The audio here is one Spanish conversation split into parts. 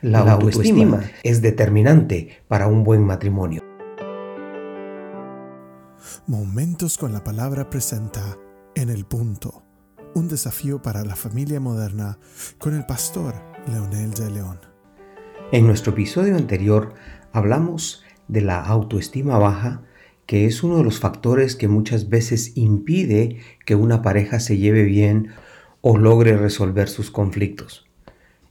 La, autoestima es determinante para un buen matrimonio. Momentos con la palabra presenta En el punto, un desafío para la familia moderna con el pastor Leonel de León. En nuestro episodio anterior hablamos de la autoestima baja, que es uno de los factores que muchas veces impide que una pareja se lleve bien o logre resolver sus conflictos.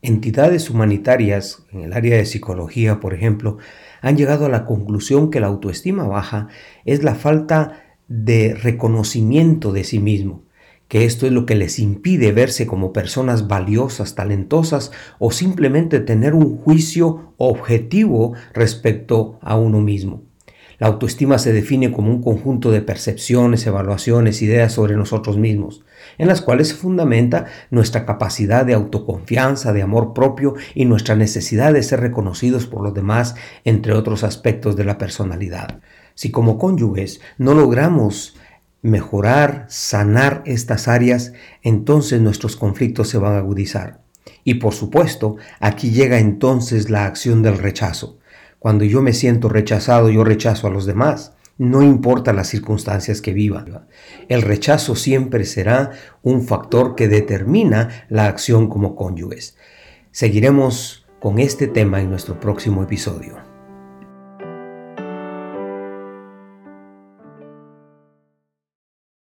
Entidades humanitarias en el área de psicología, por ejemplo, han llegado a la conclusión que la autoestima baja es la falta de reconocimiento de sí mismo, que esto es lo que les impide verse como personas valiosas, talentosas o simplemente tener un juicio objetivo respecto a uno mismo. La autoestima se define como un conjunto de percepciones, evaluaciones, ideas sobre nosotros mismos, en las cuales se fundamenta nuestra capacidad de autoconfianza, de amor propio y nuestra necesidad de ser reconocidos por los demás, entre otros aspectos de la personalidad. Si como cónyuges no logramos mejorar, sanar estas áreas, entonces nuestros conflictos se van a agudizar. Y por supuesto, aquí llega entonces la acción del rechazo. Cuando yo me siento rechazado, yo rechazo a los demás. No importa las circunstancias que viva. El rechazo siempre será un factor que determina la acción como cónyuges. Seguiremos con este tema en nuestro próximo episodio.